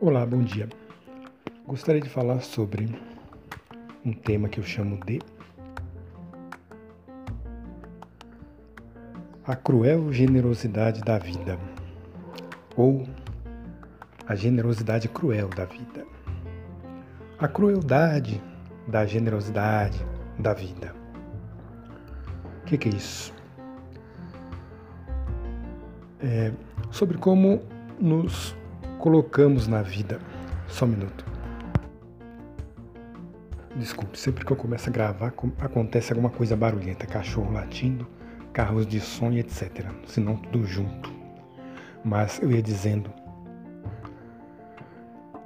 Olá, bom dia. Gostaria de falar sobre um tema que eu chamo de a cruel generosidade da vida ou a generosidade cruel da vida. A crueldade da generosidade da vida. O que, que, é isso? É sobre como nos colocamos na vida. Só um minuto. Desculpe, sempre que eu começo a gravar acontece alguma coisa barulhenta, cachorro latindo, carros de som etc. Senão tudo junto. Mas eu ia dizendo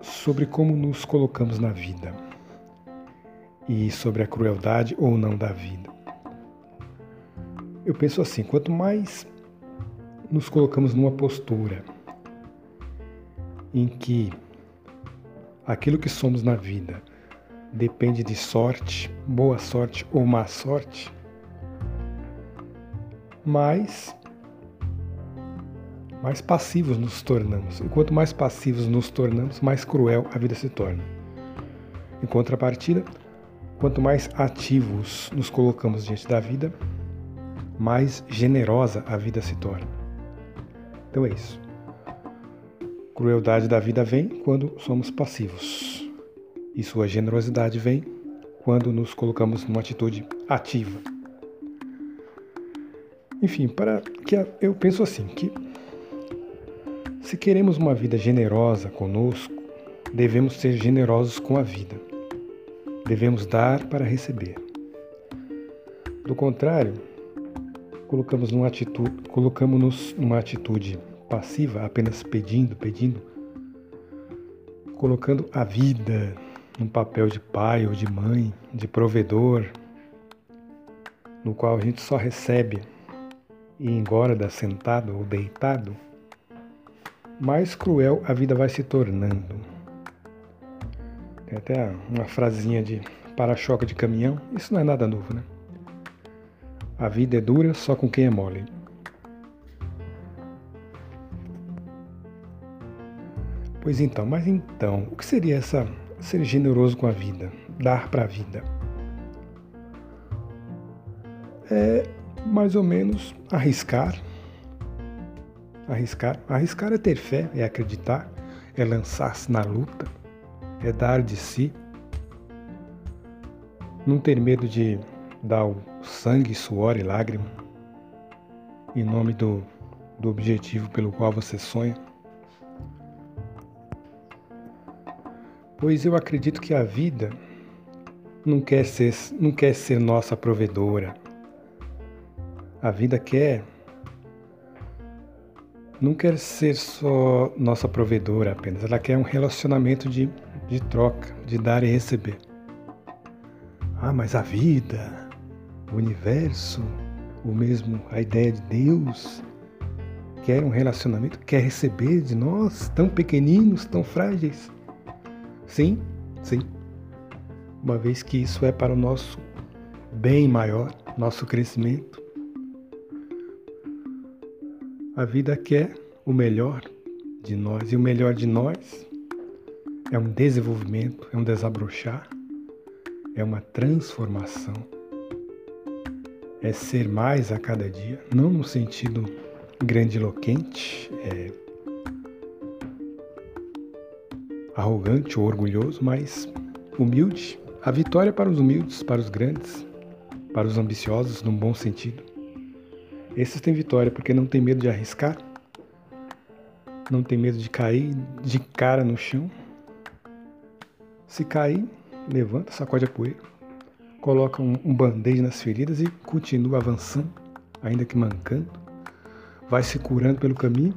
sobre como nos colocamos na vida e sobre a crueldade ou não da vida. Eu penso assim: quanto mais nos colocamos numa postura em que aquilo que somos na vida depende de sorte, boa sorte ou má sorte, mais mais passivos nos tornamos. E quanto mais passivos nos tornamos, mais cruel a vida se torna. Em contrapartida, quanto mais ativos nos colocamos diante da vida, mais generosa a vida se torna. Então é isso. Crueldade da vida vem quando somos passivos, e sua generosidade vem quando nos colocamos numa atitude ativa. Enfim, para que eu penso assim que se queremos uma vida generosa conosco, devemos ser generosos com a vida. Devemos dar para receber. Do contrário, colocamos numa atitude, colocamos-nos numa atitude passiva, apenas pedindo, pedindo, colocando a vida num papel de pai ou de mãe, de provedor, no qual a gente só recebe e engorda sentado ou deitado, mais cruel a vida vai se tornando. Tem até uma frasinha de para-choque de caminhão, isso não é nada novo, né? A vida é dura só com quem é mole. Pois então, mas então, o que seria essa ser generoso com a vida, dar para a vida? É mais ou menos arriscar. Arriscar, arriscar é ter fé, é acreditar, é lançar-se na luta, é dar de si. Não ter medo de dar o sangue, suor e lágrima em nome do, do objetivo pelo qual você sonha. Pois eu acredito que a vida não quer ser, não quer ser nossa provedora. A vida quer não quer ser só nossa provedora apenas, ela quer um relacionamento de, de troca, de dar e receber. Ah, mas a vida, o universo, o mesmo, a ideia de Deus, quer um relacionamento, quer receber de nós, tão pequeninos, tão frágeis. Sim, sim. Uma vez que isso é para o nosso bem maior, nosso crescimento. A vida quer o melhor de nós e o melhor de nós é um desenvolvimento, é um desabrochar, é uma transformação. É ser mais a cada dia, não no sentido grandiloquente, é, arrogante ou orgulhoso, mas humilde. A vitória para os humildes, para os grandes, para os ambiciosos, num bom sentido. Esses têm vitória porque não tem medo de arriscar, não tem medo de cair de cara no chão. Se cair, levanta, sacode a poeira, coloca um, um band-aid nas feridas e continua avançando, ainda que mancando. Vai se curando pelo caminho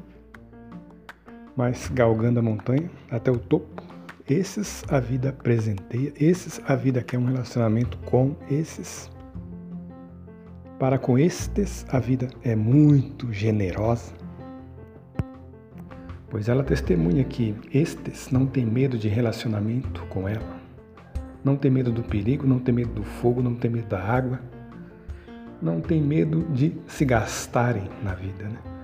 mas galgando a montanha até o topo. Esses a vida presenteia, esses a vida quer um relacionamento com esses. Para com estes, a vida é muito generosa, pois ela testemunha que estes não têm medo de relacionamento com ela, não tem medo do perigo, não tem medo do fogo, não tem medo da água, não tem medo de se gastarem na vida. Né?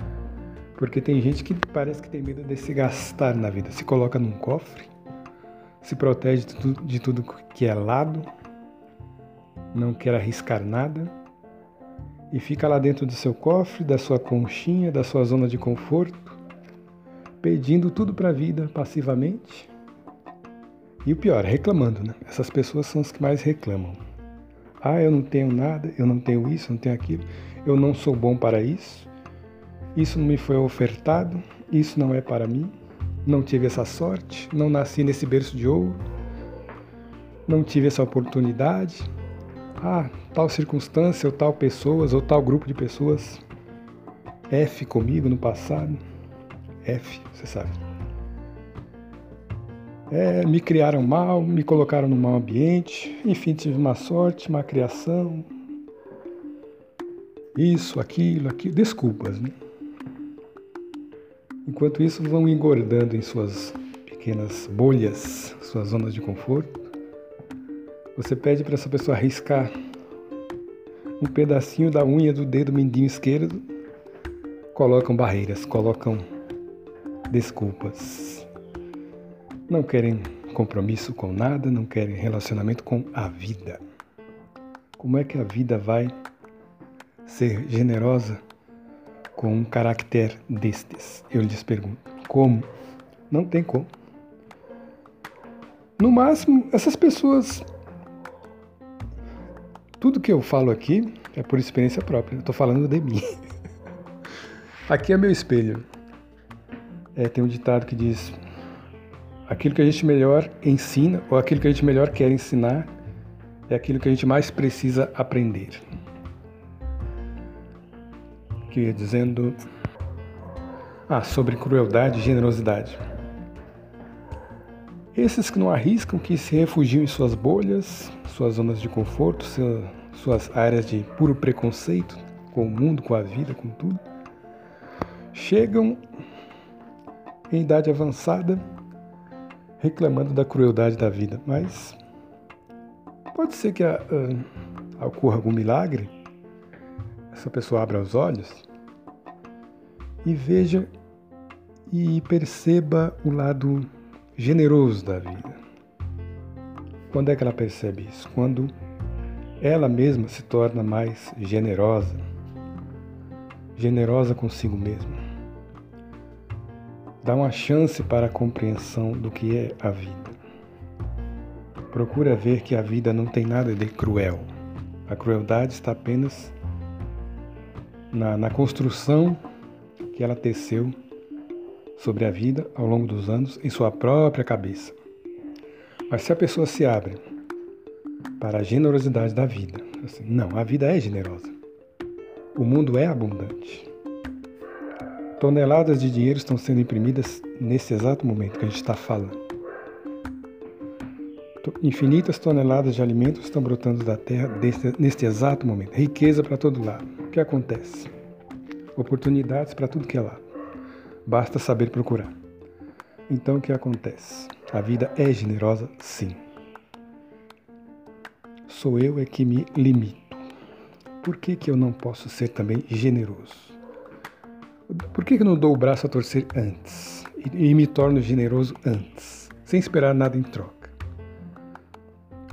Porque tem gente que parece que tem medo de se gastar na vida. Se coloca num cofre, se protege de tudo, que é lado, não quer arriscar nada e fica lá dentro do seu cofre, da sua conchinha, da sua zona de conforto, pedindo tudo para a vida passivamente. E o pior, reclamando, né? Essas pessoas são as que mais reclamam. Ah, eu não tenho nada, eu não tenho isso, eu não tenho aquilo, eu não sou bom para isso, isso não me foi ofertado, isso não é para mim, não tive essa sorte, não nasci nesse berço de ouro, não tive essa oportunidade. Ah, tal circunstância, ou tal pessoas, ou tal grupo de pessoas. F comigo no passado. F, você sabe. É, me criaram mal, me colocaram no mau ambiente, enfim, tive uma sorte, uma criação. Isso, aquilo, aquilo. Desculpas, né? Enquanto isso, vão engordando em suas pequenas bolhas, suas zonas de conforto. Você pede para essa pessoa arriscar um pedacinho da unha do dedo mindinho esquerdo, colocam barreiras, colocam desculpas. Não querem compromisso com nada, não querem relacionamento com a vida. Como é que a vida vai ser generosa com um caráter destes? Eu lhes pergunto. Como? Não tem como. No máximo, essas pessoas. Tudo que eu falo aqui é por experiência própria. Estou falando de mim. Aqui é meu espelho. É, tem um ditado que diz: aquilo que a gente melhor ensina, ou aquilo que a gente melhor quer ensinar, é aquilo que a gente mais precisa aprender que ia dizendo ah, sobre crueldade e generosidade. Esses que não arriscam, que se refugiam em suas bolhas, suas zonas de conforto, suas áreas de puro preconceito com o mundo, com a vida, com tudo, chegam em idade avançada reclamando da crueldade da vida. Mas pode ser que a, a, ocorra algum milagre essa pessoa abra os olhos e veja e perceba o lado generoso da vida. Quando é que ela percebe isso? Quando ela mesma se torna mais generosa, generosa consigo mesma. Dá uma chance para a compreensão do que é a vida. Procura ver que a vida não tem nada de cruel. A crueldade está apenas na, na construção que ela teceu sobre a vida ao longo dos anos em sua própria cabeça. Mas se a pessoa se abre para a generosidade da vida, assim, não, a vida é generosa. O mundo é abundante. Toneladas de dinheiro estão sendo imprimidas nesse exato momento que a gente está falando. Infinitas toneladas de alimentos estão brotando da terra deste, neste exato momento. Riqueza para todo lado. O que acontece? Oportunidades para tudo que é lado. Basta saber procurar. Então o que acontece? A vida é generosa, sim. Sou eu é que me limito. Por que, que eu não posso ser também generoso? Por que, que eu não dou o braço a torcer antes e, e me torno generoso antes, sem esperar nada em troca?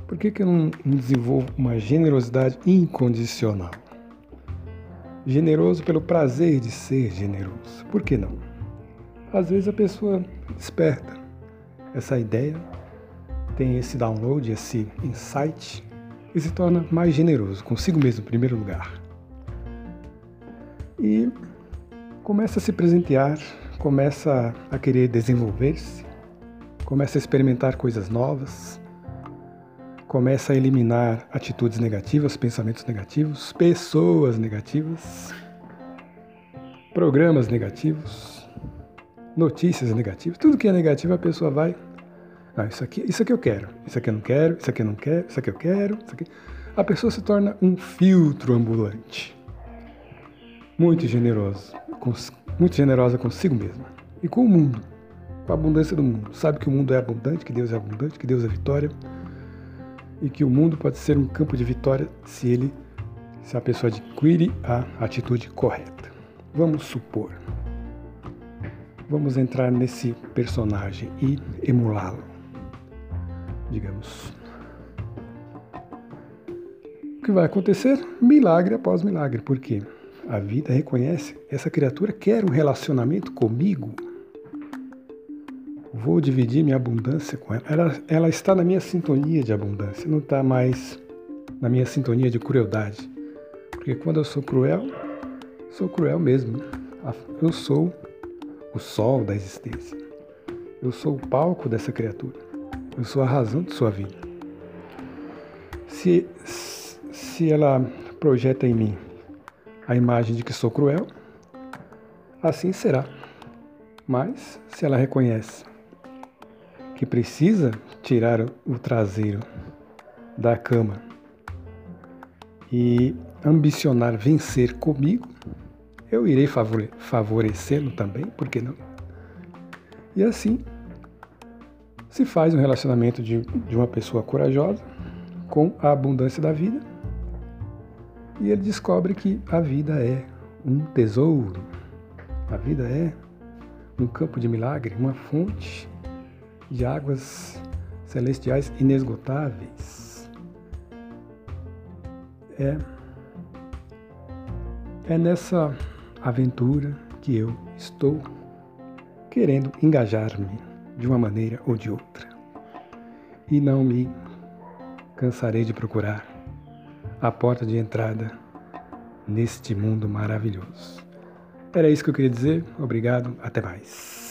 Por que, que eu não desenvolvo uma generosidade incondicional? Generoso pelo prazer de ser generoso. Por que não? Às vezes a pessoa desperta essa ideia, tem esse download, esse insight e se torna mais generoso consigo mesmo, em primeiro lugar. E começa a se presentear, começa a querer desenvolver-se, começa a experimentar coisas novas, começa a eliminar atitudes negativas, pensamentos negativos, pessoas negativas, programas negativos, notícias negativas, tudo que é negativo a pessoa vai, ah, isso aqui, isso aqui eu quero, isso aqui eu não quero, isso aqui eu não quero, isso aqui eu quero, isso aqui. A pessoa se torna um filtro ambulante. Muito generoso, muito generosa consigo mesma e com o mundo, com a abundância do mundo. Sabe que o mundo é abundante, que Deus é abundante, que Deus é vitória e que o mundo pode ser um campo de vitória se ele, se a pessoa adquire a atitude correta. Vamos supor, vamos entrar nesse personagem e emulá-lo, digamos. O que vai acontecer? Milagre após milagre. Por quê? A vida reconhece, essa criatura quer um relacionamento comigo. Vou dividir minha abundância com ela. ela. Ela está na minha sintonia de abundância, não está mais na minha sintonia de crueldade. Porque quando eu sou cruel, sou cruel mesmo. Eu sou o sol da existência. Eu sou o palco dessa criatura. Eu sou a razão de sua vida. Se, se ela projeta em mim a imagem de que sou cruel, assim será. Mas se ela reconhece que precisa tirar o traseiro da cama e ambicionar vencer comigo, eu irei favorecê-lo também, por que não? E assim se faz um relacionamento de, de uma pessoa corajosa com a abundância da vida e ele descobre que a vida é um tesouro, a vida é um campo de milagre, uma fonte de águas celestiais inesgotáveis. É, é nessa aventura que eu estou querendo engajar-me de uma maneira ou de outra. E não me cansarei de procurar a porta de entrada neste mundo maravilhoso. Era isso que eu queria dizer. Obrigado. Até mais.